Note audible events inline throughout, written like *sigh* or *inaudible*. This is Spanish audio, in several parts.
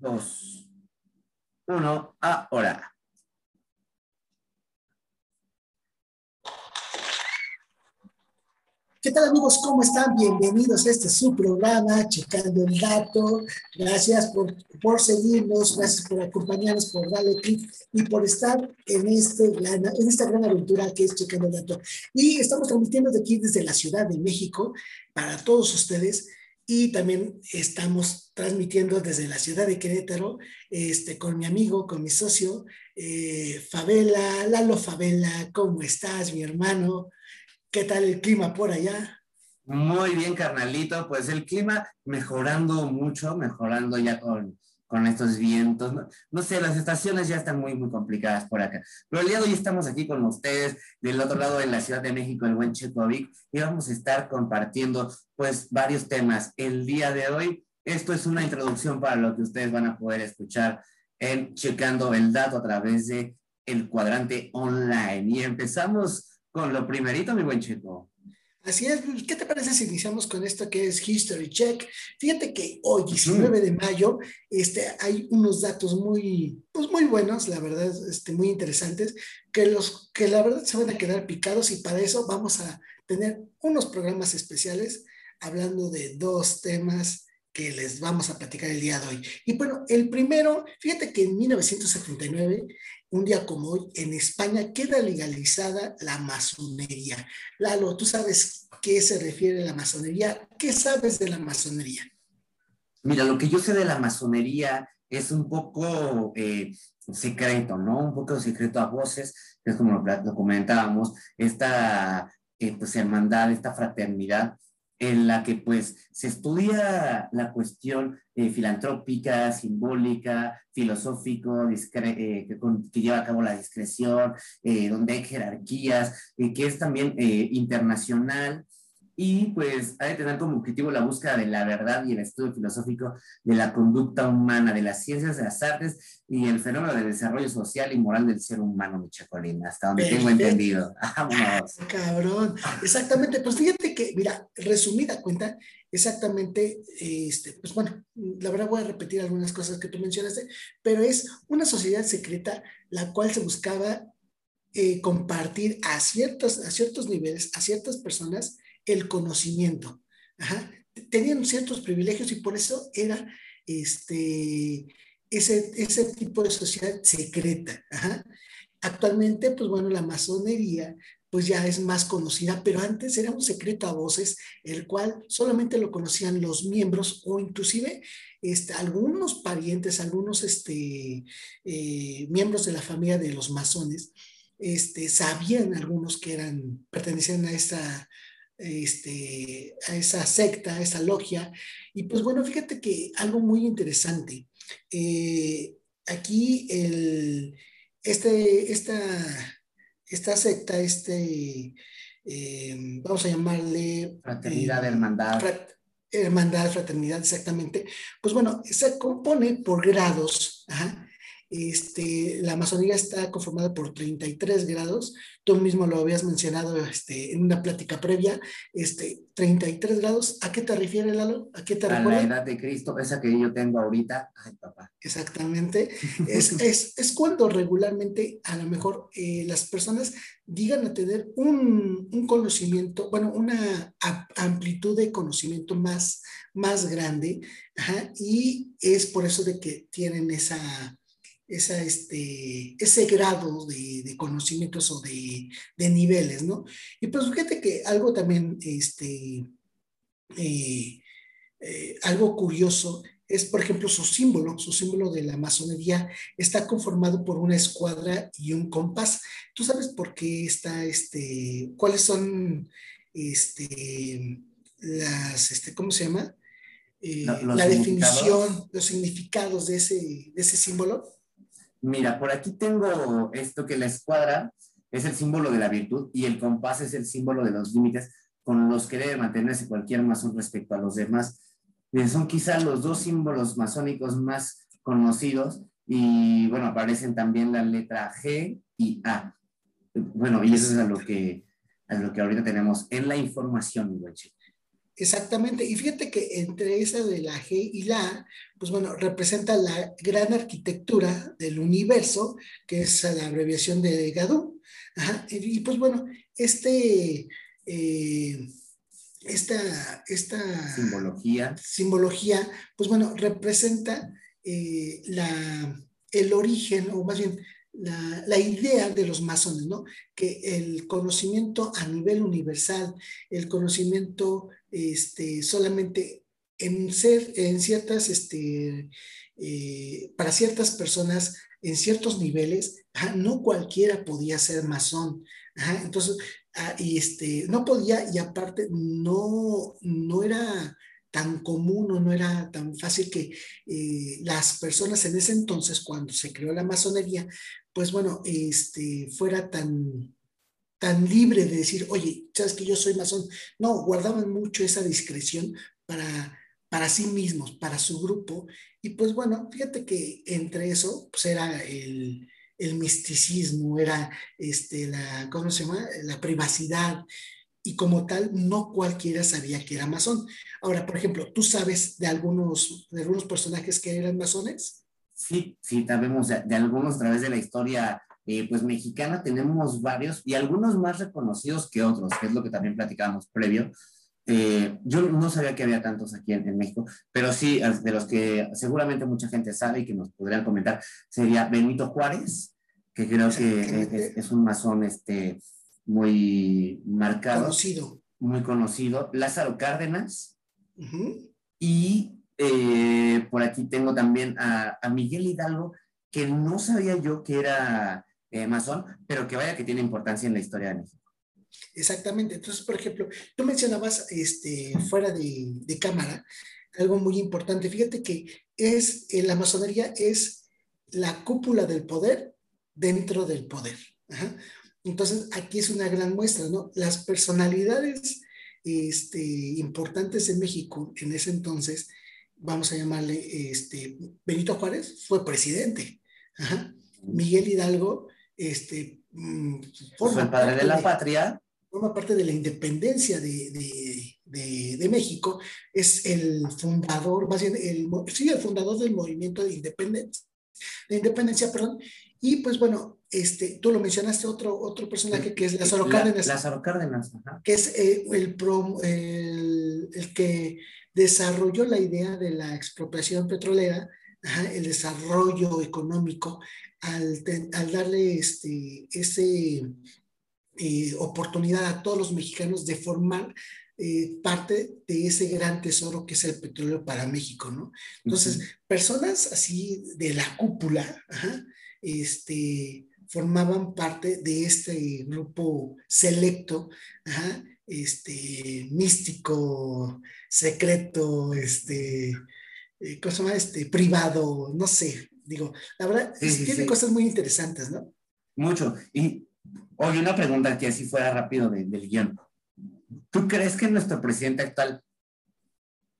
dos, uno, ahora. ¿Qué tal amigos? ¿Cómo están? Bienvenidos a este su programa, Checando el Dato. Gracias por, por seguirnos, gracias por acompañarnos, por darle clic y por estar en, este en esta gran aventura que es Checando el Dato. Y estamos transmitiendo de aquí desde la Ciudad de México para todos ustedes y también estamos transmitiendo desde la ciudad de Querétaro este, con mi amigo, con mi socio, eh, Favela, Lalo Favela, ¿cómo estás, mi hermano? ¿Qué tal el clima por allá? Muy bien, carnalito, pues el clima mejorando mucho, mejorando ya con, con estos vientos. No, sé, las estaciones ya están muy, muy complicadas por acá. Pero el día de hoy estamos aquí con ustedes del otro lado de la Ciudad de México, el buen Checovic, y vamos a estar compartiendo pues varios temas. El día de hoy, esto es una introducción para lo que ustedes van a poder escuchar en Checando el Dato a través de el cuadrante online. Y empezamos con lo primerito, mi buen Checo. Así es, ¿qué te parece si iniciamos con esto que es History Check? Fíjate que hoy, 19 de mayo, este, hay unos datos muy, pues muy buenos, la verdad, este, muy interesantes, que, los, que la verdad se van a quedar picados y para eso vamos a tener unos programas especiales hablando de dos temas que les vamos a platicar el día de hoy. Y bueno, el primero, fíjate que en 1979 un día como hoy, en España queda legalizada la masonería. Lalo, ¿tú sabes qué se refiere a la masonería? ¿Qué sabes de la masonería? Mira, lo que yo sé de la masonería es un poco eh, secreto, ¿no? Un poco secreto a voces, que es como lo, comentábamos, esta eh, pues, hermandad, esta fraternidad en la que pues se estudia la cuestión eh, filantrópica, simbólica, filosófico, eh, que, lleva a cabo la discreción, eh, donde hay jerarquías, que es también internacional y pues ha de tener como objetivo la búsqueda de la verdad y el estudio filosófico de la conducta humana, de las ciencias, de las artes y el fenómeno del desarrollo social y moral del ser humano, mi chacolina, hasta donde tengo entendido. *laughs* Vámonos. Cabrón, exactamente. Pues fíjate que, mira, resumida cuenta, exactamente, este, pues bueno, la verdad voy a repetir algunas cosas que tú mencionaste, pero es una sociedad secreta la cual se buscaba eh, compartir a ciertos, a ciertos niveles, a ciertas personas, el conocimiento. Tenían ciertos privilegios y por eso era este, ese, ese tipo de sociedad secreta. Actualmente, pues bueno, la masonería pues ya es más conocida, pero antes era un secreto a voces, el cual solamente lo conocían los miembros o inclusive este, algunos parientes, algunos este, eh, miembros de la familia de los masones, este, sabían algunos que eran, pertenecían a esta este, a esa secta, a esa logia. Y pues bueno, fíjate que algo muy interesante. Eh, aquí el, este, esta, esta secta, este, eh, vamos a llamarle... Fraternidad, hermandad. hermandad, fraternidad, exactamente. Pues bueno, se compone por grados. Este, la masonería está conformada por 33 grados, tú mismo lo habías mencionado este, en una plática previa, este, 33 grados, ¿a qué te refiere Lalo? ¿A qué te a la edad de Cristo, esa que yo tengo ahorita, ay papá. Exactamente, *laughs* es, es, es cuando regularmente a lo mejor eh, las personas digan a tener un, un conocimiento, bueno, una amplitud de conocimiento más, más grande, y es por eso de que tienen esa esa, este, ese grado de, de conocimientos o de, de, niveles, ¿no? Y pues fíjate que algo también, este, eh, eh, algo curioso es, por ejemplo, su símbolo, su símbolo de la masonería está conformado por una escuadra y un compás. ¿Tú sabes por qué está, este, cuáles son, este, las, este, ¿cómo se llama? Eh, la definición, los significados de ese, de ese símbolo. Mira, por aquí tengo esto que la escuadra es el símbolo de la virtud y el compás es el símbolo de los límites con los que debe mantenerse cualquier masón respecto a los demás. Son quizá los dos símbolos masónicos más conocidos y bueno, aparecen también la letra G y A. Bueno, y eso es a lo que, a lo que ahorita tenemos en la información, mi Exactamente. Y fíjate que entre esa de la G y la A, pues bueno, representa la gran arquitectura del universo, que es la abreviación de Gadú. Y pues bueno, este, eh, esta, esta simbología. simbología, pues bueno, representa eh, la, el origen, o más bien la, la, idea de los masones, ¿no? Que el conocimiento a nivel universal, el conocimiento este, solamente en ser, en ciertas, este, eh, para ciertas personas, en ciertos niveles, no cualquiera podía ser masón. entonces, ah, este, no podía, y aparte, no, no era tan común o no era tan fácil que eh, las personas en ese entonces, cuando se creó la masonería, pues bueno, este, fuera tan, tan libre de decir, oye, sabes que yo soy masón. No, guardaban mucho esa discreción para, para sí mismos, para su grupo. Y pues bueno, fíjate que entre eso, pues era el, el misticismo, era este, la, ¿cómo se llama? La privacidad. Y como tal, no cualquiera sabía que era masón. Ahora, por ejemplo, ¿tú sabes de algunos, de algunos personajes que eran masones? Sí, sí, sabemos de, de algunos a través de la historia eh, pues mexicana tenemos varios y algunos más reconocidos que otros, que es lo que también platicábamos previo. Eh, yo no sabía que había tantos aquí en, México, pero sí, de los que seguramente mucha gente sabe y que nos podrían comentar, sería Benito Juárez, que creo que es, un masón este, muy marcado. Conocido. Muy conocido. Lázaro Cárdenas. Y eh, por aquí tengo también a, a, Miguel Hidalgo, que no sabía yo que era eh, masón, pero que vaya que tiene importancia en la historia de México. Exactamente. Entonces, por ejemplo, tú mencionabas este, fuera de, de cámara algo muy importante. Fíjate que es, la masonería es la cúpula del poder dentro del poder. Entonces, aquí es una gran muestra, ¿no? Las personalidades este, importantes en México en ese entonces, vamos a llamarle, este, Benito Juárez fue presidente. Miguel Hidalgo este, mm, forma el padre de la patria. Forma parte de la independencia de, de, de, México, es el fundador, más bien, el, sí, el fundador del movimiento de independencia, de independencia, perdón, y pues bueno, este, tú lo mencionaste, otro, otro personaje que es Lázaro Cárdenas. Lázaro Cárdenas, Que es eh, el, el, el, que desarrolló la idea de la expropiación petrolera, el desarrollo económico al, darle este, ese eh, oportunidad a todos los mexicanos de formar eh, parte de ese gran tesoro que es el petróleo para México, ¿no? Entonces, personas así de la cúpula, este, formaban parte de este grupo selecto, este, místico, secreto, este, eh, cosa este, privado, no sé, Digo, la verdad, tiene cosas muy interesantes, ¿no? Mucho. Y, oye, una pregunta que así fuera rápido del guion. ¿Tú crees que nuestro presidente actual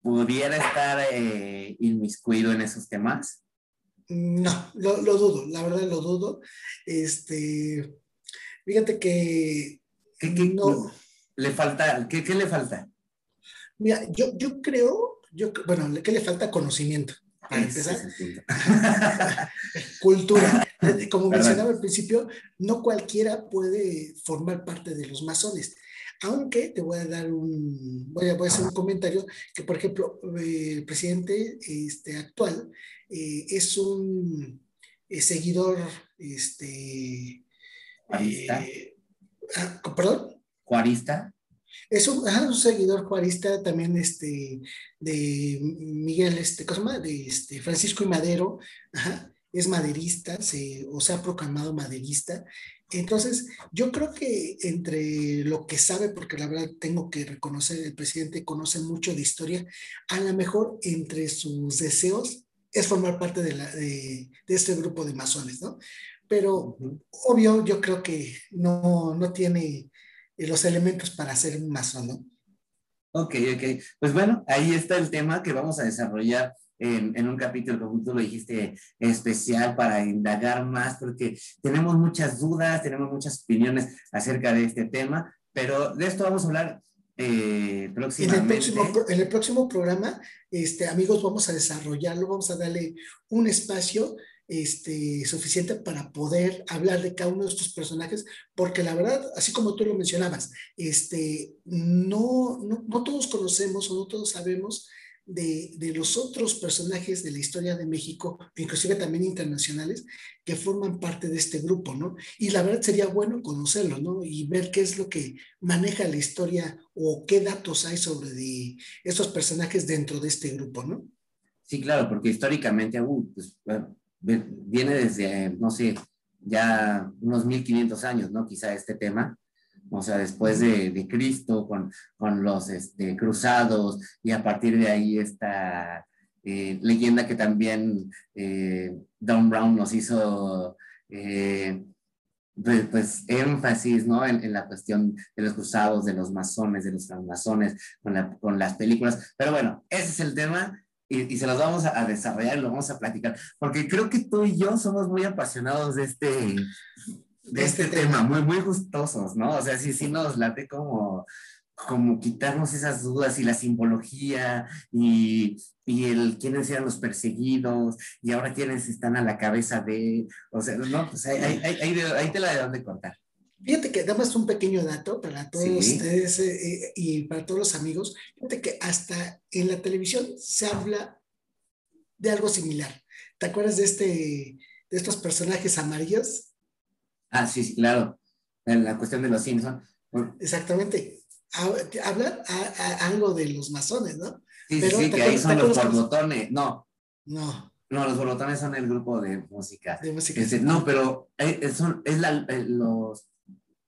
pudiera estar eh, inmiscuido en esos temas? No, lo, dudo, la verdad lo dudo. Este, fíjate que ¿Qué, no. Le falta, ¿qué, ¿qué, le falta? Mira, yo, yo creo, yo, bueno, ¿qué le falta? Conocimiento. *laughs* Cultura. Como mencionaba al principio, no cualquiera puede formar parte de los masones. Aunque te voy a dar un, voy a, hacer un comentario que, por ejemplo, eh, el presidente este, actual eh, es un eh, seguidor, este, ah, perdón. ¿Juarista? Es un, un, seguidor juarista también este, de Miguel, este, ¿cómo De este, Francisco y Madero, es maderista, se, o se ha proclamado maderista. Entonces, yo creo que entre lo que sabe, porque la verdad tengo que reconocer, el presidente conoce mucho de historia, a lo mejor entre sus deseos es formar parte de, la, de, de este grupo de masones, ¿no? Pero obvio, yo creo que no, no tiene los elementos para hacer un masón, ¿no? Ok, ok. Pues bueno, ahí está el tema que vamos a desarrollar en, en, un capítulo, como tú lo dijiste, especial para indagar más, porque tenemos muchas dudas, tenemos muchas opiniones acerca de este tema, pero de esto vamos a hablar eh, en, el próximo, en el próximo programa, este, amigos, vamos a desarrollarlo, vamos a darle un espacio este, suficiente para poder hablar de cada uno de estos personajes, porque la verdad, así como tú lo mencionabas, este, no, no, no todos conocemos o no todos sabemos de, de, los otros personajes de la historia de México, inclusive también internacionales, que forman parte de este grupo, ¿no? Y la verdad sería bueno conocerlo, ¿no? Y ver qué es lo que maneja la historia o qué datos hay sobre de estos personajes dentro de este grupo, ¿no? Sí, claro, porque históricamente uh, pues, viene desde, no sé, ya unos 1500 años, ¿no? Quizá este tema o sea, después de, Cristo, con, con los este, cruzados, y a partir de ahí esta eh, leyenda que también eh, Don Brown nos hizo, eh, pues, pues, énfasis, ¿no? En, la cuestión de los cruzados, de los masones, de los francmasones, con, con las películas. Pero bueno, ese es el tema. Y, se los vamos a, desarrollar y lo vamos a platicar, porque creo que tú y yo somos muy apasionados de este, de este, tema, muy, muy gustosos, ¿no? O sea, sí, sí nos late como, como quitarnos esas dudas y la simbología y, y el quiénes eran los perseguidos y ahora quiénes están a la cabeza de, o sea, no, pues ahí, ahí, te la de dónde cortar. Fíjate que damos un pequeño dato para todos ustedes eh, eh, y para todos los amigos. Fíjate que hasta en la televisión se habla de algo similar. ¿Te acuerdas de, este, de estos personajes amarillos? Ah, sí, sí, claro. En la cuestión de los Simpsons. Exactamente. Hablan algo de los masones, ¿no? Sí, sí, sí que ahí son los borbotones. No. No. No, los borbotones son el grupo de música. De música. Este, no, pero eh, son, es la, los...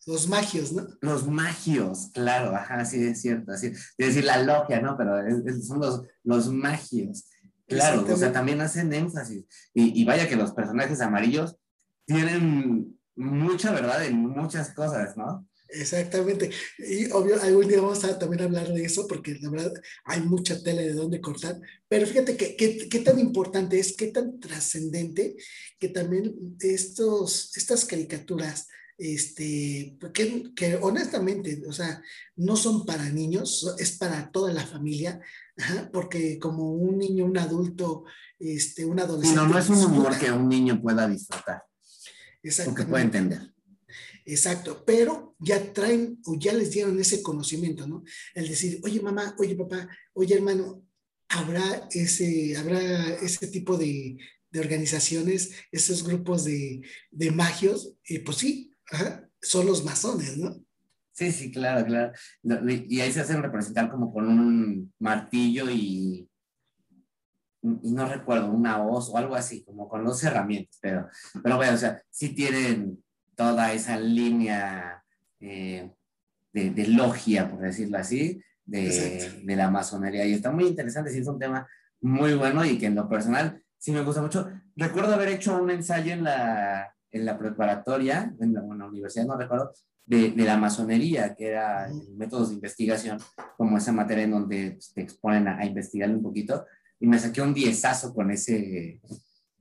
Los magios, ¿no? Los magios, claro, ajá, sí, es cierto. Así, es decir, la logia, ¿no? Pero son los, los magios. Claro, o sea, también hacen énfasis. Y, y vaya que los personajes amarillos tienen mucha verdad en muchas cosas, ¿no? Exactamente. Y obvio, algún día vamos a también hablar de eso porque la verdad hay mucha tela de dónde cortar. Pero fíjate que, qué tan importante es, qué tan trascendente que también estos, estas caricaturas, este, que, que, honestamente, o sea, no son para niños, es para toda la familia, porque como un niño, un adulto, este, un adolescente. no, no es un humor que un niño pueda disfrutar. Exacto. que puede entender. Exacto, pero ya traen o ya les dieron ese conocimiento, ¿no? El decir, oye mamá, oye papá, oye hermano, habrá ese, habrá ese tipo de, de organizaciones, esos grupos de, de magios, y pues sí, son los masones, ¿no? Sí, sí, claro, claro. Y ahí se hacen representar como con un martillo y y no recuerdo, una hoz o algo así, como con dos herramientas, pero, pero bueno, o sea, sí tienen toda esa línea eh, de, de, logia, por decirlo así, de, de, la masonería. Y está muy interesante, sí es un tema muy bueno y que en lo personal sí me gusta mucho. Recuerdo haber hecho un ensayo en la, en la preparatoria, en la, en la universidad, no recuerdo, de, de, la masonería, que era métodos de investigación, como esa materia en donde te exponen a, a investigar un poquito y me saqué un diezazo con ese,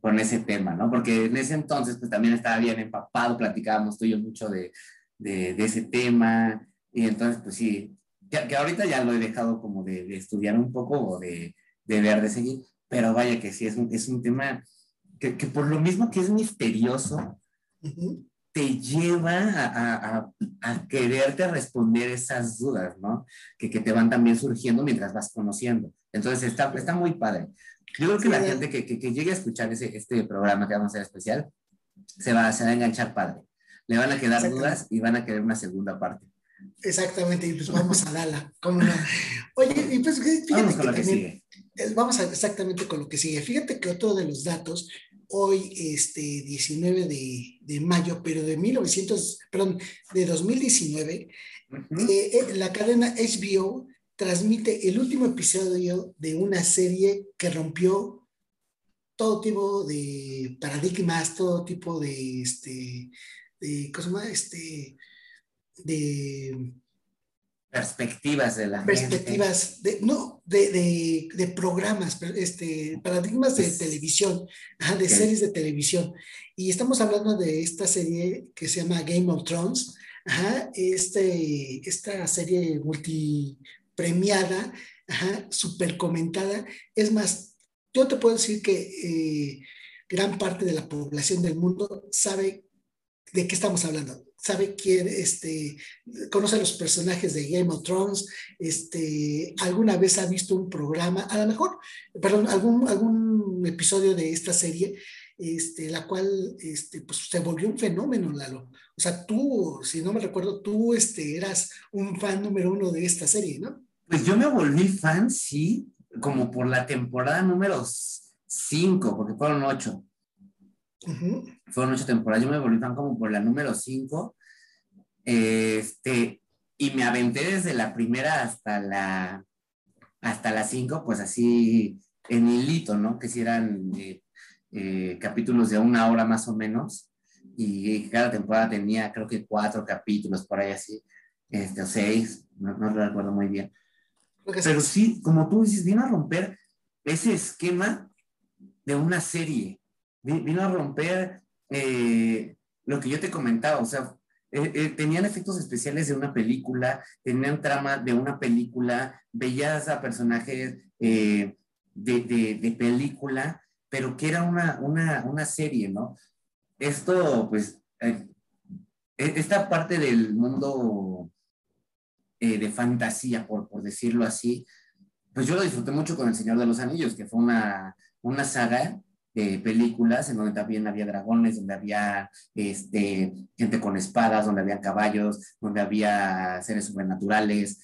con ese tema, ¿no? Porque en ese entonces pues también estaba bien empapado, platicábamos tú y yo mucho de, de, de ese tema, y entonces pues sí, que, que, ahorita ya lo he dejado como de, de estudiar un poco o de, de, ver, de seguir, pero vaya que sí, es un, es un tema que, que por lo mismo que es misterioso, te lleva a, a, a, quererte responder esas dudas, ¿no? Que, que, te van también surgiendo mientras vas conociendo. Entonces está, está muy padre. Yo creo que la gente que, que, que, llegue a escuchar ese, este programa que vamos a hacer especial, se va, se va a enganchar padre. Le van a quedar dudas y van a querer una segunda parte. Exactamente, y pues vamos a darla. ¿Cómo no? *laughs* Oye, y pues fíjate vamos con lo que sigue. Vamos a, exactamente con lo que sigue. Fíjate que otro de los datos hoy, este 19 de, de, mayo, pero de 1900, perdón, de 2019, uh -huh. eh, la cadena HBO transmite el último episodio de una serie que rompió todo tipo de paradigmas, todo tipo de, este, de, ¿cómo se llama? Este, de perspectivas de la perspectivas gente. de no de, de, de, programas este paradigmas de televisión de okay. series de televisión y estamos hablando de esta serie que se llama Game of Thrones este, esta serie multipremiada, ajá, comentada. Es más, yo te puedo decir que eh, gran parte de la población del mundo sabe de qué estamos hablando sabe quién, este, conoce los personajes de Game of Thrones, este, alguna vez ha visto un programa, a lo mejor, perdón, algún, algún episodio de esta serie, este, la cual este, pues, se volvió un fenómeno, Lalo. O sea, tú, si no me recuerdo, tú este, eras un fan número uno de esta serie, ¿no? Pues yo me volví fan, sí, como por la temporada número cinco, porque fueron ocho. Fueron ocho temporadas. Yo me volví fan como por la número cinco. Este, y me aventé desde la primera hasta la hasta las cinco, pues así en hilito, ¿no? Que si eran eh, eh, capítulos de una hora más o menos. Y cada temporada tenía, creo que cuatro capítulos por ahí así, este, o seis, no, no lo recuerdo muy bien. Pero sí, como tú dices, vino a romper ese esquema de una serie vino a romper eh, lo que yo te comentaba, o sea, eh, eh, tenían efectos especiales de una película, tenían trama de una película, veías a personajes de, de, película, pero que era una, una, una serie, ¿no? Esto, pues, e, esta parte del mundo de fantasía, por, por decirlo así, pues yo lo disfruté mucho con El Señor de los Anillos, que fue una, una saga de películas en donde también había dragones, donde había este, gente con espadas, donde había caballos, donde había seres sobrenaturales.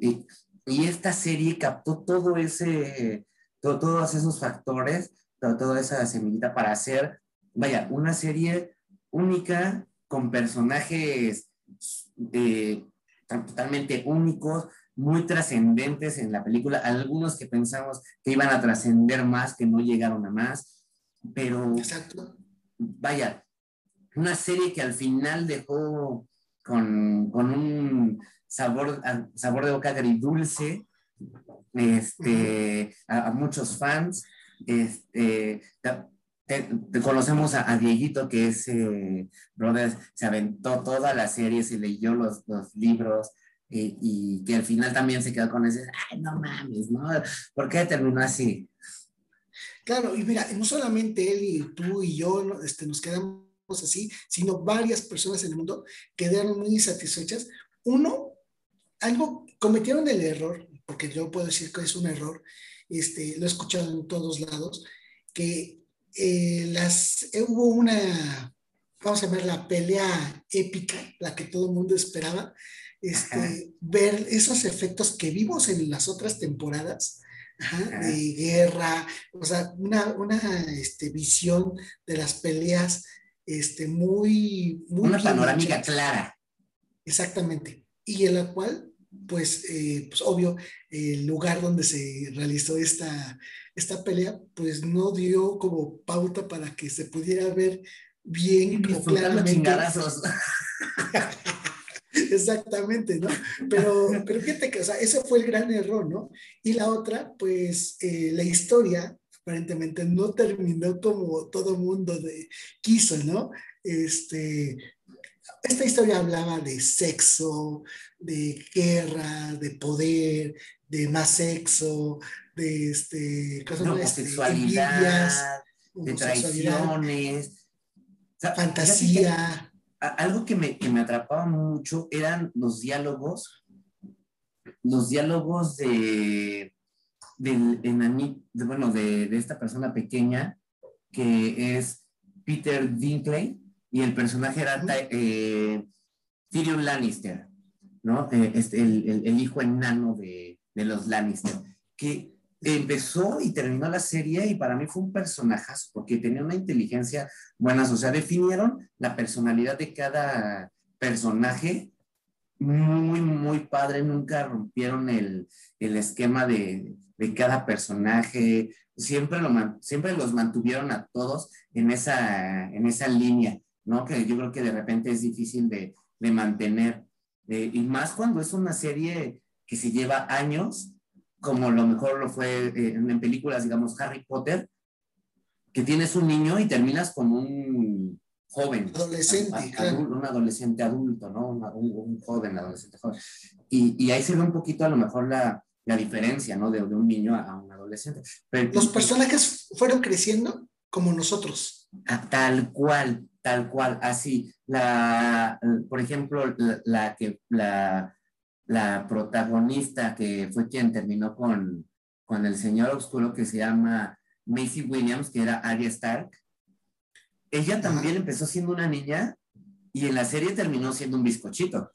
Y, esta serie captó todo ese, todos esos factores, toda esa semillita para hacer, vaya, una serie única con personajes eh, totalmente únicos, muy trascendentes en la película, algunos que pensamos que iban a trascender más, que no llegaron a más, pero, Exacto. vaya, una serie que al final dejó con, con un sabor, sabor de boca agridulce este, a, muchos fans. Este, te, conocemos a, Dieguito, que es eh, brother, se aventó toda la serie, se leyó los, los libros. Eh, y que al final también se quedó con ese, ay, no mames, ¿no? ¿Por qué terminó así? Claro, y mira, no solamente él y tú y yo este, nos quedamos así, sino varias personas en el mundo quedaron muy insatisfechas. Uno, algo, cometieron el error, porque yo puedo decir que es un error, este, lo he escuchado en todos lados, que eh, las, eh, hubo una, vamos a ver, la pelea épica, la que todo el mundo esperaba, este, ver esos efectos que vimos en las otras temporadas, de guerra, o sea, una, una este, visión de las peleas este, muy, muy... Una panorámica clara. Exactamente. Y en la cual, pues, eh, pues, obvio, el lugar donde se realizó esta, esta pelea, pues no dio como pauta para que se pudiera ver bien y claramente. *laughs* Exactamente, ¿no? Pero, pero fíjate que, o sea, ese fue el gran error, ¿no? Y la otra, pues, eh, la historia aparentemente no terminó como todo mundo de, quiso, ¿no? Este, esta historia hablaba de sexo, de guerra, de poder, de más sexo, de este, cosas este, homosexualidad, de traiciones, fantasía. algo que me, que me atrapaba mucho eran los diálogos, los diálogos de, de, bueno, de, esta persona pequeña que es Peter Dinkley y el personaje era eh, Tyrion Lannister, ¿no? Eh, este, el, el, hijo enano de, de los Lannister, que empezó y terminó la serie y para mí fue un personajazo porque tenía una inteligencia buena, o sea, definieron la personalidad de cada personaje muy, muy padre, nunca rompieron el, el esquema de, de, cada personaje, siempre, lo, siempre los mantuvieron a todos en esa, en esa línea, ¿no? Que yo creo que de repente es difícil de, de mantener, eh, y más cuando es una serie que se lleva años, como lo mejor lo fue eh, en películas, digamos, Harry Potter, que tienes un niño y terminas con un, joven. Adolescente, Un adolescente adulto, ¿no? un, joven, adolescente joven. Y, y, ahí se ve un poquito a lo mejor la, la diferencia, ¿no? De, de, un niño a, un adolescente. Los personajes fueron creciendo como nosotros. Ah, tal cual, tal cual, así. La, por ejemplo, la, que, la, la protagonista que fue quien terminó con, con el señor oscuro que se llama Macy Williams, que era Arya Stark, ella también empezó siendo una niña y en la serie terminó siendo un bizcochito.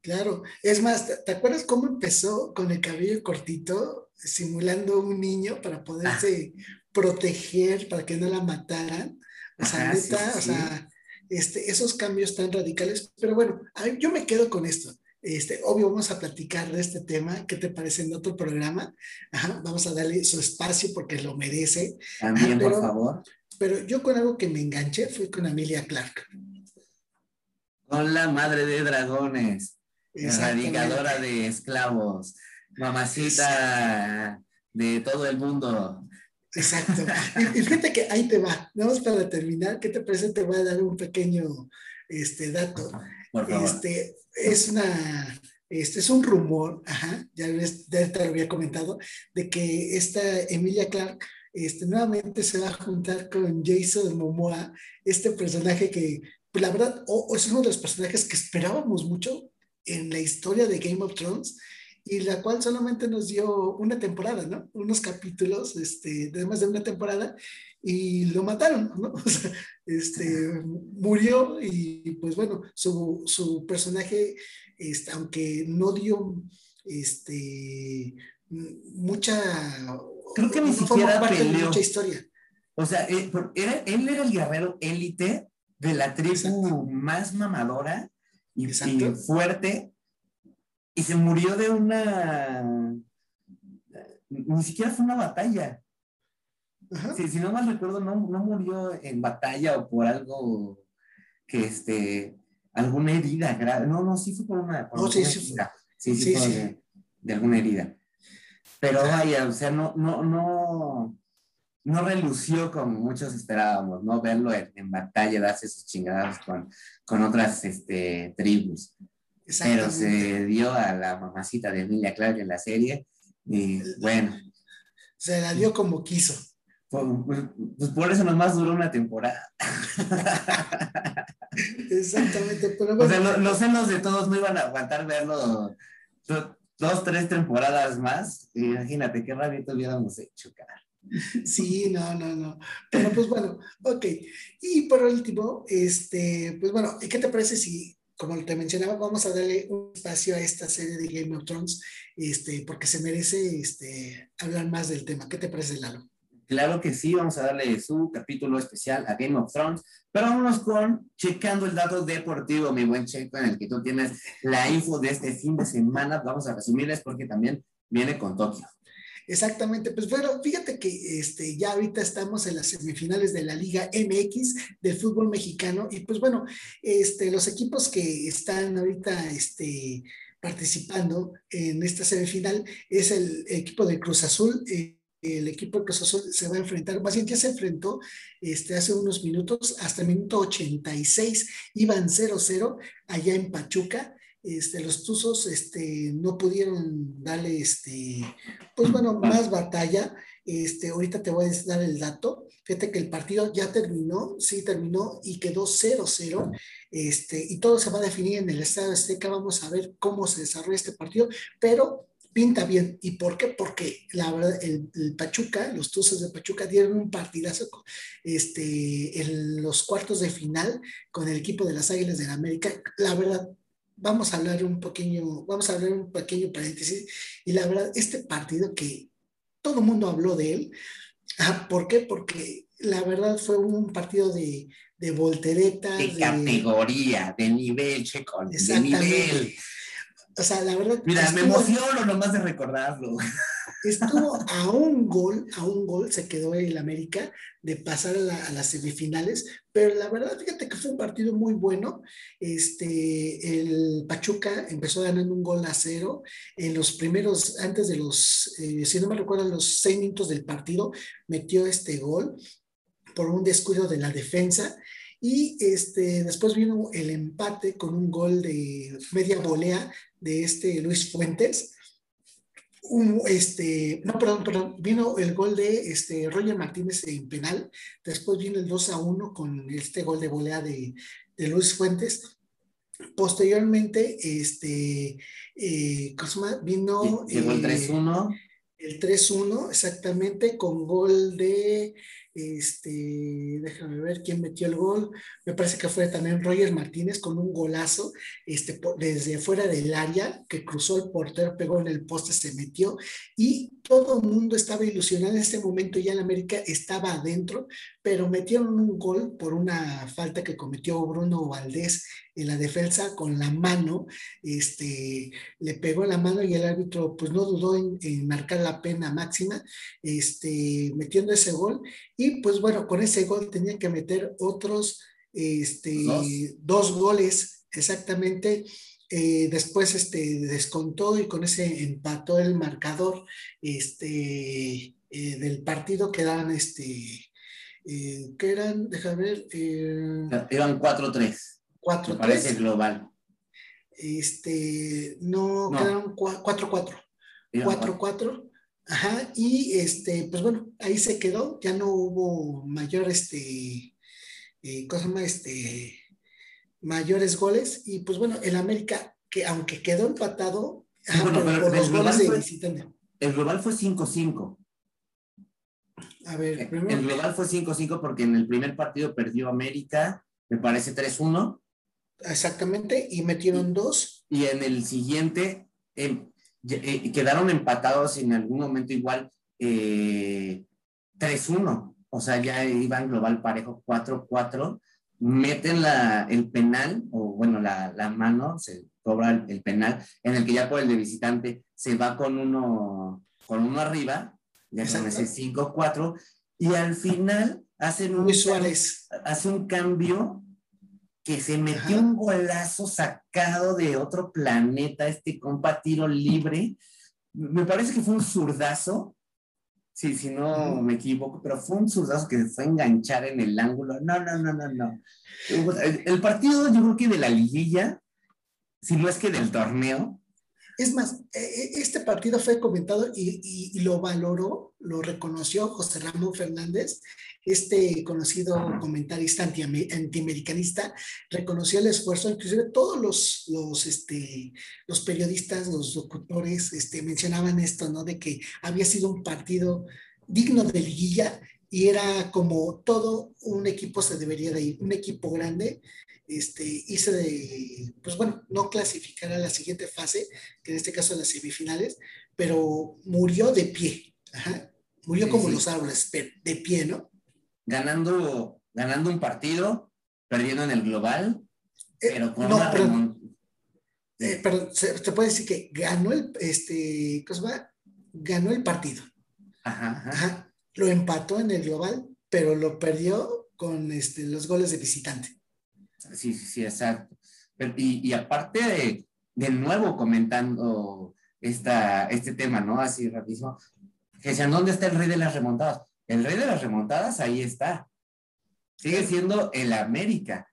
Claro, es más, ¿te acuerdas cómo empezó con el cabello cortito, simulando un niño para poderse proteger, para que no la mataran? O sea, neta, o sea, este, esos cambios tan radicales, pero bueno, yo me quedo con esto. Este, obvio, vamos a platicar de este tema. ¿Qué te parece en otro programa? vamos a darle su espacio porque lo merece. También, por favor. Pero yo con algo que me enganché fue con Amelia Clark. Con la madre de dragones, erradicadora de esclavos, mamacita de todo el mundo. Exacto. *laughs* Y, fíjate que ahí te va. Vamos para terminar. ¿Qué te parece? Te voy a dar un pequeño este, dato. Este, es una, este es un rumor, ajá, ya, ya te lo había comentado, de que esta Emilia Clark este, nuevamente se va a juntar con Jason Momoa, este personaje que, pues, la verdad, o, es uno de los personajes que esperábamos mucho en la historia de Game of Thrones y la cual solamente nos dio una temporada, ¿no? Unos capítulos, este, además de una temporada, y lo mataron, ¿no? *laughs* O sea, este, murió y pues bueno, su, su personaje, este, aunque no dio este, mucha Creo que ni siquiera peleó. Mucha historia. O sea, él, era, él era el guerrero élite de la tribu más mamadora y, fuerte y se murió de una... Ni siquiera fue una batalla. Si, no mal recuerdo, no, no murió en batalla o por algo que este alguna herida grave. No, no, sí fue por una. Por sí, sí, sí, sí, sí, de, alguna herida. Pero vaya, o sea, no, no, no, no relució como muchos esperábamos, ¿no? Verlo en, batalla, darse sus chingadas con, con otras este, tribus. Pero se dio a la mamacita de Emilia Clark en la serie y bueno. Se la dio como quiso. Pues, pues, por eso nomás duró una temporada. *laughs* Exactamente. O sea, los senos de todos no iban a aguantar verlo dos, tres temporadas más, imagínate qué rabia hubiéramos hecho, cara. Sí, no, no, no. Pero pues bueno, ok. Y por último, este, pues bueno, ¿qué te parece si, como te mencionaba, vamos a darle un espacio a esta serie de Game of Thrones, este, porque se merece este, hablar más del tema. ¿Qué te parece, Lalo? Claro que sí, vamos a darle su capítulo especial a Game of Thrones, pero vámonos con checando el dato deportivo, mi buen Checo, en el que tú tienes la info de este fin de semana. Vamos a resumirles porque también viene con Tokio. Exactamente, pues bueno, fíjate que este, ya ahorita estamos en las semifinales de la Liga MX del fútbol mexicano y pues bueno, este, los equipos que están ahorita este, participando en esta semifinal es el equipo de Cruz Azul. Eh, el equipo de Cruz Azul se va a enfrentar, más bien ya se enfrentó este, hace unos minutos, hasta el minuto 86, iban 0-0 allá en Pachuca. Este, los Tuzos este, no pudieron darle, este, pues bueno, más batalla. Este, ahorita te voy a dar el dato. Fíjate que el partido ya terminó, sí terminó y quedó 0-0. Este, y todo se va a definir en el Estado Azteca. Vamos a ver cómo se desarrolla este partido, pero pinta bien. ¿Y por qué? Porque la verdad, el, Pachuca, los Tuzos de Pachuca dieron un partidazo este, en los cuartos de final con el equipo de las Águilas de la América. La verdad, vamos a hablar un pequeño, vamos a hablar un pequeño paréntesis. Y la verdad, este partido que todo el mundo habló de él, ah, ¿por qué? Porque la verdad fue un partido de, de voltereta. De, categoría, de nivel, Checo, de nivel. O sea, la verdad. Mira, me emociono nomás de recordarlo. *laughs* Estuvo a un gol, a un gol se quedó el América de pasar a, las semifinales, pero la verdad, fíjate que fue un partido muy bueno. Este, el Pachuca empezó ganando un gol a cero en los primeros, antes de los, eh, si no me recuerdo, los seis minutos del partido, metió este gol por un descuido de la defensa Y este, después vino el empate con un gol de media volea de este Luis Fuentes. Un, este, no, perdón, perdón, vino el gol de este, Roger Martínez en penal, después vino el 2 a 1 con este gol de volea de, de Luis Fuentes. Posteriormente, este, eh, vino... Llegó el 3-1. Eh, el 3-1, exactamente, con gol de este, déjame ver quién metió el gol. Me parece que fue también Roger Martínez con un golazo este, desde fuera del área que cruzó el portero, pegó en el poste, se metió y todo el mundo estaba ilusionado. En este momento ya el América estaba adentro, pero metieron un gol por una falta que cometió Bruno Valdés en la defensa con la mano, este, le pegó la mano y el árbitro pues no dudó en, en marcar la pena máxima, este, metiendo ese gol y pues bueno, con ese gol tenían que meter otros este, dos. goles exactamente. Eh, después este, descontó y con ese empató el marcador este, eh, del partido. Quedaban, este, eh, ¿qué eran? Déjame ver. Eran 4-3. 4-3. Parece global. Este, no, no. quedaron 4-4. 4-4. Ajá, y este, pues bueno, ahí se quedó, ya no hubo mayor, este, eh, cosa más, este, mayores goles, y pues bueno, el América, que aunque quedó empatado, bueno, *laughs* pero, por los goles de visitante. El global fue 5-5. A ver, eh, primero. El global fue 5-5 porque en el primer partido perdió América, me parece 3-1. Exactamente, y metieron dos. Y en el siguiente, eh, eh, quedaron empatados en algún momento igual eh, 3-1, o sea, ya iban global parejo 4-4, meten la, el penal, o bueno, la, la mano, se cobra el, el, penal, en el que ya por el de visitante se va con uno, con uno arriba, ya son ese 5-4, y al final hacen un, hace un cambio que se metió un golazo sacado de otro planeta, este compa tiro libre. Me parece que fue un zurdazo, sí, si no me equivoco, pero fue un zurdazo que se fue a enganchar en el ángulo. No, no, no, no, no. El partido, yo creo que de la liguilla, si no es que del torneo, es más, e, e, este partido fue comentado y, y, lo valoró, lo reconoció José Ramón Fernández, este conocido comentarista antiamericanista, reconoció el esfuerzo, inclusive todos los, los, este, los periodistas, los locutores este, mencionaban esto, ¿no? De que había sido un partido digno de liguilla y era como todo un equipo se debería de ir, un equipo grande este, hice de, pues bueno, no clasificar a la siguiente fase, que en este caso las semifinales, pero murió de pie, murió como los árboles, de pie, ¿no? Ganando, ganando un partido, perdiendo en el global, eh, pero con no, una pero, eh, pero se, se, puede decir que ganó el, este, ¿cómo se llama? Ganó el partido. Ajá, ajá. Lo empató en el global, pero lo perdió con este, los goles de visitante. Sí, sí, sí, exacto. y, y, aparte de, de, nuevo comentando esta, este tema, ¿no? Así rapidísimo, que decían, ¿dónde está el rey de las remontadas? El rey de las remontadas ahí está. Sigue siendo el América,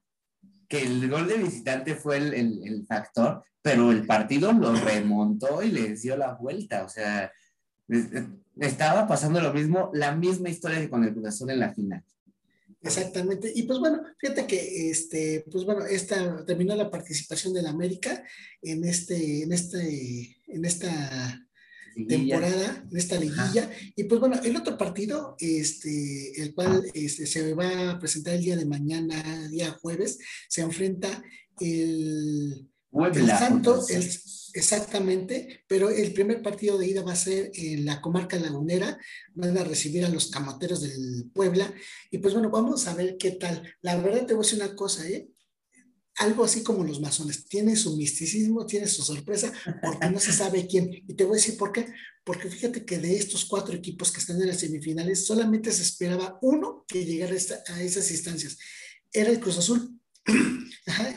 que el gol de visitante fue el, el, el factor, pero el partido lo remontó y le dio la vuelta. O sea, estaba pasando lo mismo, la misma historia que con el Cruz en la final. Exactamente. Y pues bueno, fíjate que este, pues bueno, esta terminó la participación del América en este, en este, en esta liguilla. temporada, en esta liguilla. Ajá. Y pues bueno, el otro partido, este, el cual este, se va a presentar el día de mañana, día jueves, se enfrenta el, el Santos, el, Exactamente, pero el primer partido de ida va a ser en la comarca lagunera, van a recibir a los camoteros del Puebla y pues bueno, vamos a ver qué tal. La verdad te voy a decir una cosa, ¿eh? Algo así como los masones, tiene su misticismo, tiene su sorpresa, porque no se sabe quién. Y te voy a decir por qué. Porque fíjate que de estos cuatro equipos que están en las semifinales, solamente se esperaba uno que llegara a, esas instancias. Era el Cruz Azul,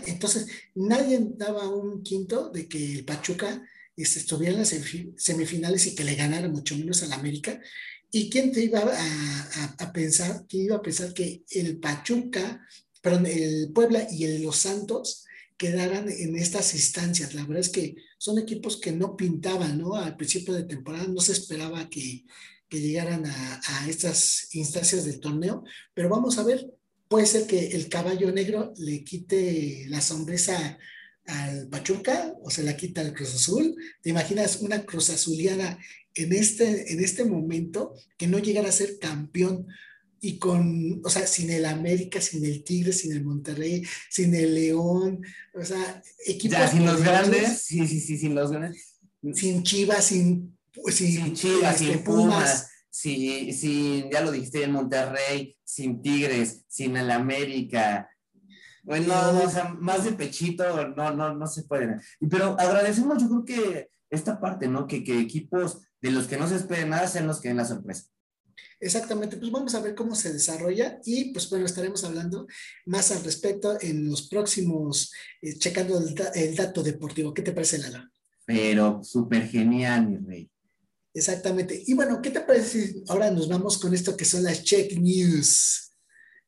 entonces, nadie daba un quinto de que el Pachuca este, estuviera en las semifinales y que le ganara mucho menos al América. ¿Y quién te iba a, pensar, quién iba a pensar que el Pachuca perdón, el Puebla y el Los Santos quedaran en estas instancias. La verdad es que son equipos que no pintaban, ¿no? Al principio de temporada no se esperaba que, llegaran a, estas instancias del torneo, pero vamos a ver, puede ser que el caballo negro le quite la sonrisa al Pachuca o se la quita al Cruz Azul. ¿Te imaginas una Cruz Azuliana en este, en este momento que no llegara a ser campeón y con, o sea, sin el América, sin el Tigre, sin el Monterrey, sin el León, o sea, equipos. Ya, sin los grandes, sí, sí, sí, sin los grandes. Sin Chivas, sin, sin, sin Chivas, este, sin Pumas, sin, sin, ya lo dijiste, en Monterrey, sin Tigres, sin el América. Bueno, o sea, más de pechito no, no, no se puede. Pero agradecemos, yo creo que esta parte, ¿no? Que, que equipos de los que no se esperen nada sean los que den la sorpresa. Exactamente, pues vamos a ver cómo se desarrolla y pues bueno, estaremos hablando más al respecto en los próximos, eh, checando el, dato deportivo. ¿Qué te parece, Lala? Pero súper genial, mi rey. Exactamente. Y bueno, ¿qué te parece si ahora nos vamos con esto que son las check news?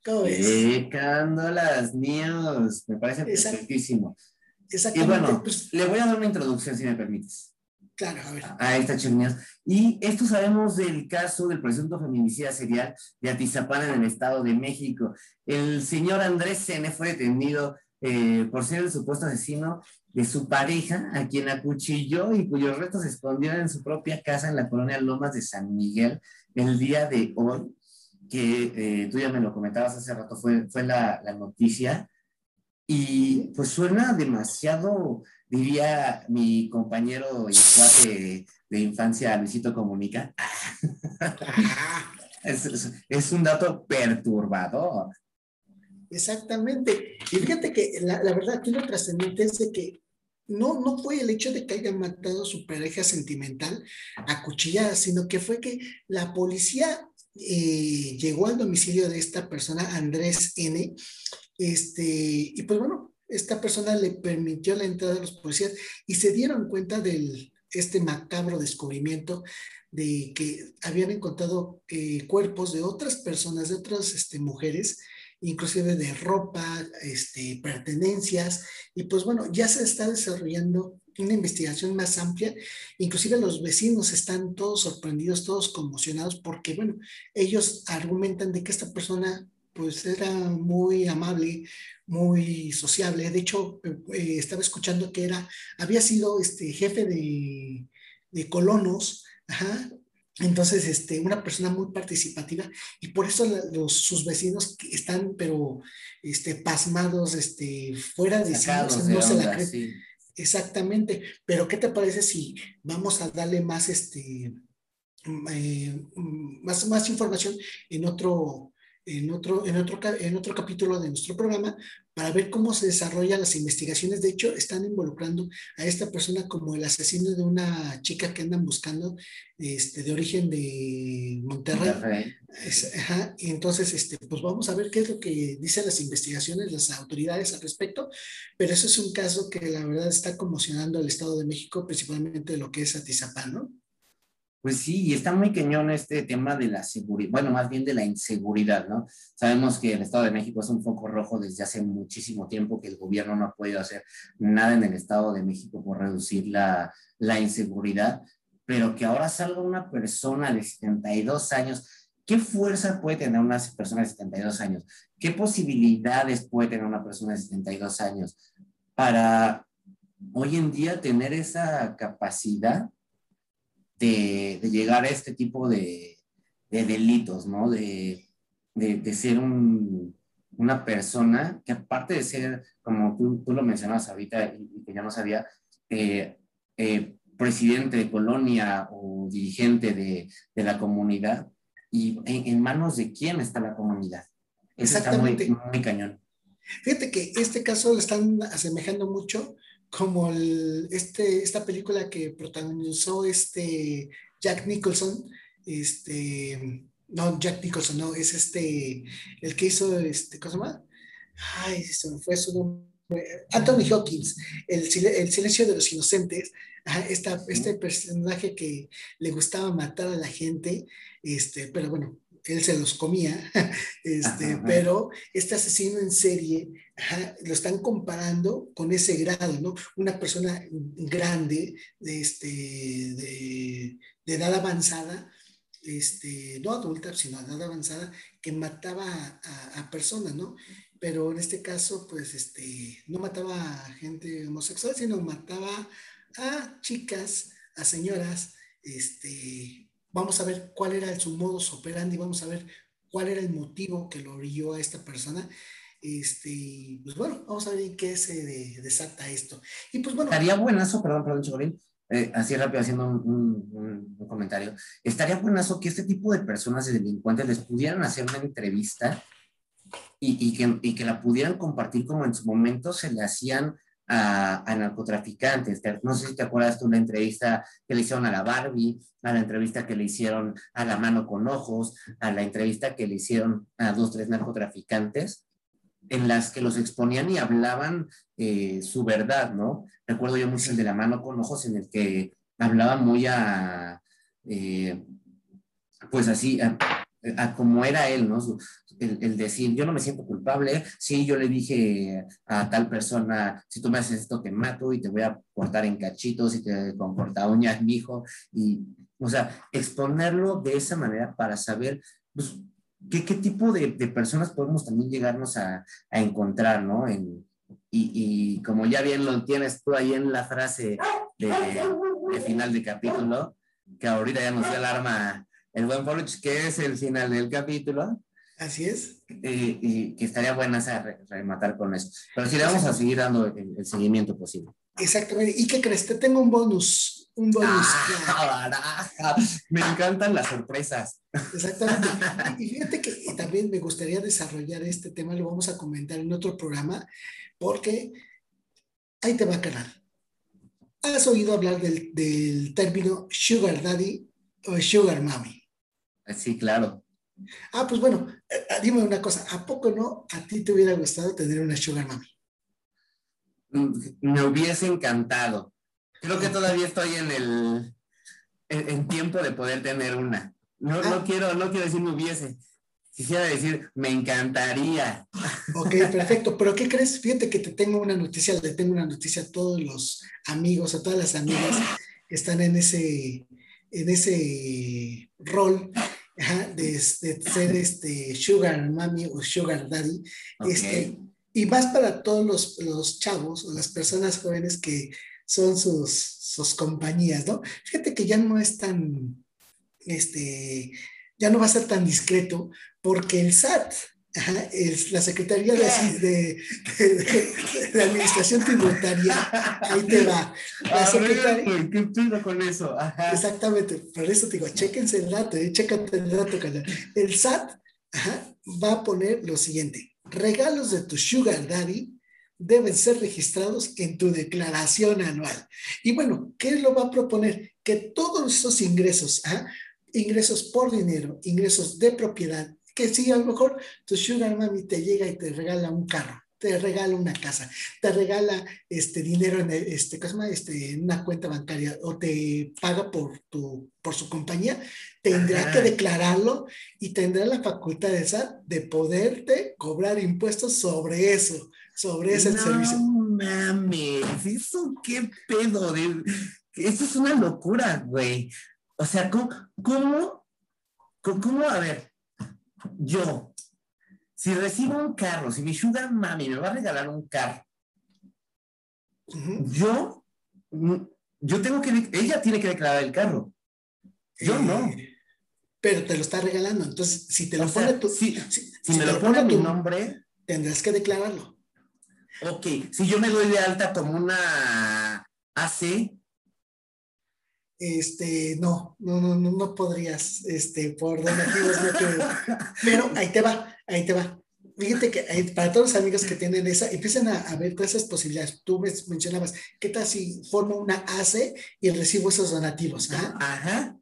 ¿Cómo ves? Checando las news, me parece perfectísimo. Exactamente. Y bueno, pues, le voy a dar una introducción, si me permites. Claro, a ver. A esta chirnias. Y esto sabemos del caso del presunto feminicida serial de Atizapán en el Estado de México. El señor Andrés Sene fue detenido eh, por ser el supuesto asesino de su pareja, a quien acuchilló y cuyos restos se escondieron en su propia casa en la colonia Lomas de San Miguel el día de hoy, que eh, tú ya me lo comentabas hace rato, fue, fue la, la noticia. Y pues suena demasiado diría mi compañero y de infancia, Luisito Comunica, *laughs* es, un dato perturbador. Exactamente. Y fíjate que la, verdad aquí lo trascendente es que no, no fue el hecho de que hayan matado a su pareja sentimental a cuchillada, sino que fue que la policía eh, llegó al domicilio de esta persona, Andrés N. Este, y pues bueno, esta persona le permitió la entrada de los policías y se dieron cuenta de este macabro descubrimiento de que habían encontrado eh, cuerpos de otras personas, de otras este, mujeres, inclusive de ropa, este, pertenencias, y pues bueno, ya se está desarrollando una investigación más amplia, inclusive los vecinos están todos sorprendidos, todos conmocionados, porque bueno, ellos argumentan de que esta persona pues era muy amable, muy sociable. De hecho, eh, estaba escuchando que era, había sido este, jefe de, de colonos, entonces, este, una persona muy participativa y por eso los, sus vecinos están, pero, este, pasmados, este, fuera de sí, no se la creen. Exactamente, pero ¿qué te parece si vamos a darle más, este, mm, eh, mm, más, más información en otro, en otro, en, otro, en otro capítulo de nuestro programa para ver cómo se desarrollan las investigaciones. De hecho, están involucrando a esta persona como el asesino de una chica que andan buscando este, de origen de Monterrey. y entonces, este, pues vamos a ver qué es lo que dicen las investigaciones, las autoridades al respecto, pero eso es un caso que la verdad está conmocionando al Estado de México, principalmente lo que es Atizapán, ¿no? Pues sí, y está muy cañón este tema de la seguridad, bueno, más bien de la inseguridad, ¿no? Sabemos que el Estado de México es un foco rojo desde hace muchísimo tiempo, que el gobierno no ha podido hacer nada en el Estado de México por reducir la, la inseguridad, pero que ahora salga una persona de 72 años, ¿qué fuerza puede tener una persona de 72 años? ¿Qué posibilidades puede tener una persona de 72 años para hoy en día tener esa capacidad? De, llegar a este tipo de, delitos, ¿no? De, ser una persona que aparte de ser, como tú, lo mencionabas ahorita y, que ya no sabía, eh, eh, presidente de colonia o dirigente de, la comunidad, y en, manos de quién está la comunidad. Eso está muy, muy cañón. Fíjate que este caso lo están asemejando mucho como el, este, esta película que protagonizó este Jack Nicholson, este, no, Jack Nicholson, no, es este, el que hizo, este, ¿cómo se llama? Ay, se me fue su nombre. Anthony Hawkins, el, el silencio de los inocentes, esta, este personaje que le gustaba matar a la gente, este, pero bueno, él se los comía, *laughs* este, pero este asesino en serie lo están comparando con ese grado, ¿no? Una persona grande, de, este, de, edad avanzada, este, no adulta, sino edad avanzada, que mataba a, a, personas, ¿no? Pero en este caso, pues, este, no mataba a gente homosexual, sino mataba a chicas, a señoras, este, vamos a ver cuál era su modus operandi, vamos a ver cuál era el motivo que lo orilló a esta persona. Este, pues bueno, vamos a ver qué se desata esto. Y pues bueno. Estaría buenazo, perdón, perdón, Chocolín, eh, así rápido haciendo un, un, comentario. Estaría buenazo que este tipo de personas, de delincuentes, les pudieran hacer una entrevista y, y, que, y que la pudieran compartir como en su momento se le hacían a, narcotraficantes. No sé si te acuerdas de una entrevista que le hicieron a la Barbie, a la entrevista que le hicieron a la mano con ojos, a la entrevista que le hicieron a dos, tres narcotraficantes, en las que los exponían y hablaban eh, su verdad, ¿no? Recuerdo yo mucho el de la mano con ojos en el que hablaba muy a, eh, pues así, como era él, ¿no? el, decir, yo no me siento culpable, sí, yo le dije a tal persona, si tú me haces esto, te mato y te voy a cortar en cachitos y te comporta uñas, mi hijo, y, o sea, exponerlo de esa manera para saber, pues, qué, qué tipo de, de, personas podemos también llegarnos a, a encontrar, ¿no? Y, y, como ya bien lo tienes tú ahí en la frase de, final de capítulo, que ahorita ya nos dio el arma el buen Poruch, que es el final del capítulo, Así es. Y, que estaría buena rematar con eso. Pero sí le vamos a seguir dando el, seguimiento posible. Exactamente. ¿Y qué crees? Te tengo un bonus. Un bonus. Ah, me encantan las sorpresas. Exactamente. *laughs* Y fíjate que también me gustaría desarrollar este tema, lo vamos a comentar en otro programa, porque ahí te va a quedar. ¿Has oído hablar del, del término sugar daddy o sugar mommy? Sí, claro. Ah, pues bueno, eh, eh, dime una cosa, ¿a poco no a ti te hubiera gustado tener una sugar mami? Mm, me hubiese encantado. Creo que todavía estoy en el en, tiempo de poder tener una. No, no, ah. quiero, no quiero decir me hubiese. Quisiera decir, me encantaría. Ok, perfecto. Pero ¿qué crees? Fíjate que te tengo una noticia, le tengo una noticia a todos los amigos, a todas las amigas que están en ese, en ese rol *laughs* de, ser este sugar mami o sugar daddy. Este, y más para todos los, los, chavos o las personas jóvenes que son sus, sus compañías, ¿no? Fíjate que ya no es tan, este, ya no va a ser tan discreto porque el SAT es la Secretaría de, de, Administración Tributaria, ahí te va. La Secretaría, ¿Qué pido con eso? Exactamente, por eso te digo, chéquense el dato, eh, chécate el dato, El SAT va a poner lo siguiente, regalos de tu sugar daddy deben ser registrados en tu declaración anual. Y bueno, ¿qué lo va a proponer? Que todos esos ingresos, ingresos por dinero, ingresos de propiedad, que si a lo mejor tu sugar mami te llega y te regala un carro, te regala una casa, te regala este dinero en, este, este, en una cuenta bancaria o te paga por, tu, por su compañía, tendrá que declararlo y tendrá la facultad de, esa, de poderte cobrar impuestos sobre eso, sobre ese servicio. No mames, eso qué pedo, de... eso es una locura, güey. O sea, ¿cómo, cómo, cómo, a ver, yo, si recibo un carro, si mi sugar mami me va a regalar un carro, yo, yo tengo que, ella tiene que declarar el carro. Yo no. Pero te lo está regalando. Entonces, si te lo pone tu, si, me lo, pone, tu nombre, tendrás que declararlo. Ok, si yo me doy de alta como una AC, este, no, no, no, no, podrías, este, por donativos no *laughs* Pero ahí te va, ahí te va. Fíjate que para todos los amigos que tienen esa, empiezan a, ver todas esas posibilidades. Tú mencionabas, ¿qué tal si formo una ACE y recibo esos donativos? Ajá.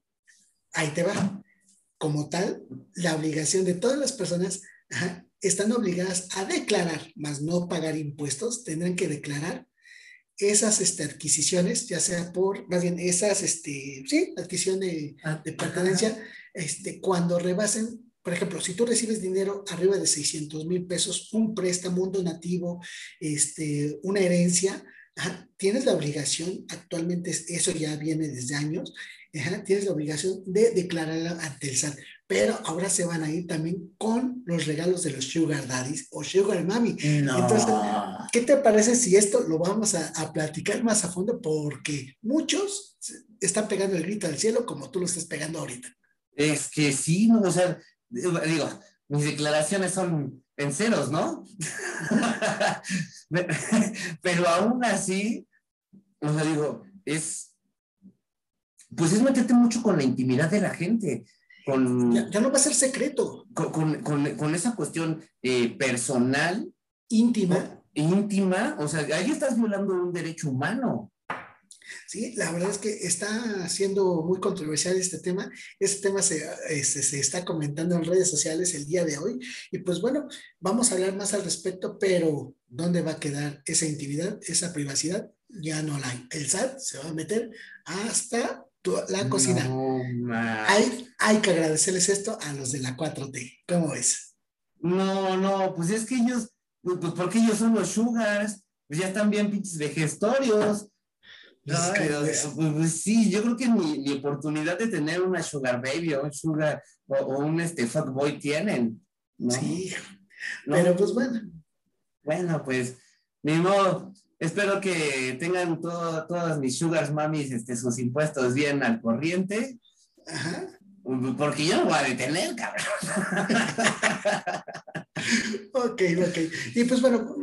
Ahí te va. Como tal, la obligación de todas las personas están obligadas a declarar, más no pagar impuestos, tendrán que declarar esas este, adquisiciones, ya sea por, más bien esas, este, sí, adquisición de, ah, de pertenencia, este, cuando rebasen por ejemplo, si tú recibes dinero arriba de 600 mil pesos, un préstamo, un donativo, este, una herencia, tienes la obligación, actualmente eso ya viene desde años, tienes la obligación de declararla ante el SAT. Pero ahora se van a ir también con los regalos de los Sugar Daddies o Sugar Mami. Entonces, ¿qué te parece si esto lo vamos a, a, platicar más a fondo? Porque muchos están pegando el grito al cielo como tú lo estás pegando ahorita. Es que sí, no, o sea, digo, mis declaraciones son en ceros, ¿no? *laughs* Pero aún así, o sea, digo, es, pues es meterte mucho con la intimidad de la gente. Con, ya, no va a ser secreto. Con, con, con esa cuestión eh, personal. Íntima. íntima, o sea, ahí estás violando un derecho humano. Sí, la verdad es que está siendo muy controversial este tema. Este tema se, este, se, está comentando en redes sociales el día de hoy. Y pues bueno, vamos a hablar más al respecto, pero ¿dónde va a quedar esa intimidad, esa privacidad? Ya no la hay. El SAT se va a meter hasta la cocina. hay, hay que agradecerles esto a los de la 4T. ¿Cómo ves? No, no, pues es que ellos, pues porque ellos son los sugars, pues ya están bien pinches de gestorios pues, sí, yo creo que mi, oportunidad de tener una sugar baby o un sugar o, un este boy tienen. Sí, pero pues bueno. Bueno, pues, ni modo. Espero que tengan todo, todas mis sugars mamis este, sus impuestos bien al corriente. Ajá. Porque yo no voy a detener, cabrón. ok, ok. Y pues bueno,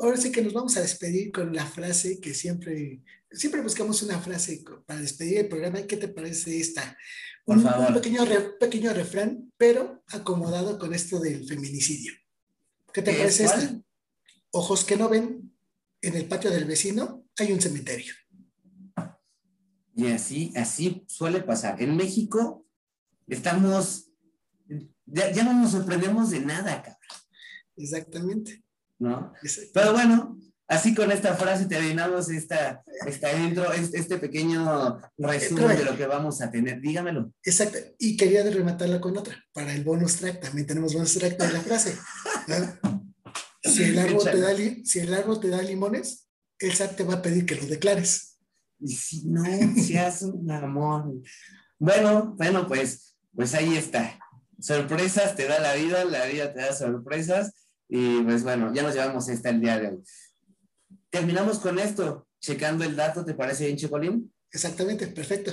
ahora sí que nos vamos a despedir con la frase que siempre siempre buscamos una frase para despedir el programa. ¿Qué te parece esta? Por un, favor. Un pequeño, pequeño refrán, pero acomodado con esto del feminicidio. ¿Qué te parece esta? Ojos que no ven, en el patio del vecino hay un cementerio. Y así, así suele pasar. En México estamos, ya, ya no nos sorprendemos de nada, cabrón. Exactamente. ¿No? Pero bueno, Así con esta frase terminamos esta, esta intro, este pequeño resumen de lo que vamos a tener. Dígamelo. Exacto. Y quería rematarla con otra. Para el bonus track, también tenemos bonus track de la frase. *laughs* Si el, árbol te da, si el árbol te da limones, el SAT te va a pedir que lo declares. Y si no, seas un amor. Bueno, bueno, pues, pues ahí está. Sorpresas te da la vida, la vida te da sorpresas. Y pues bueno, ya nos llevamos esta el día de hoy terminamos con esto, checando el dato, ¿te parece bien, Chicolín? Exactamente, perfecto.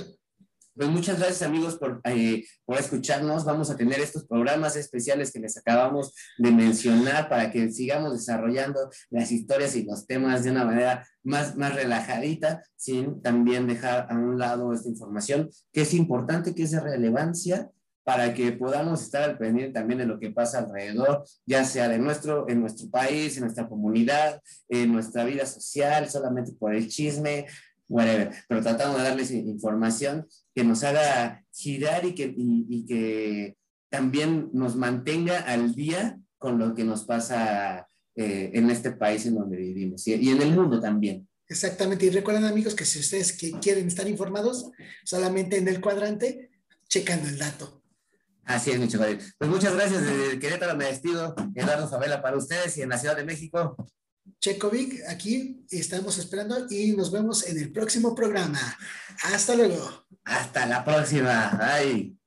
Pues muchas gracias amigos por, eh, por escucharnos. Vamos a tener estos programas especiales que les acabamos de mencionar para que sigamos desarrollando las historias y los temas de una manera más, más relajadita, sin también dejar a un lado esta información que es importante, que es de relevancia para que podamos estar al pendiente también de lo que pasa alrededor, ya sea de nuestro, en nuestro país, en nuestra comunidad, en nuestra vida social, solamente por el chisme, whatever, pero tratamos de darles información que nos haga girar y que, y, que también nos mantenga al día con lo que nos pasa eh, en este país en donde vivimos y, y en el mundo también. Exactamente, y recuerden amigos que si ustedes que quieren estar informados, solamente en el cuadrante, checando el dato. Así es, mi. Pues muchas gracias. Desde Querétaro me despido. Eduardo Favela para ustedes y en la Ciudad de México. Checovic, aquí estamos esperando y nos vemos en el próximo programa. Hasta luego. Hasta la próxima. Bye.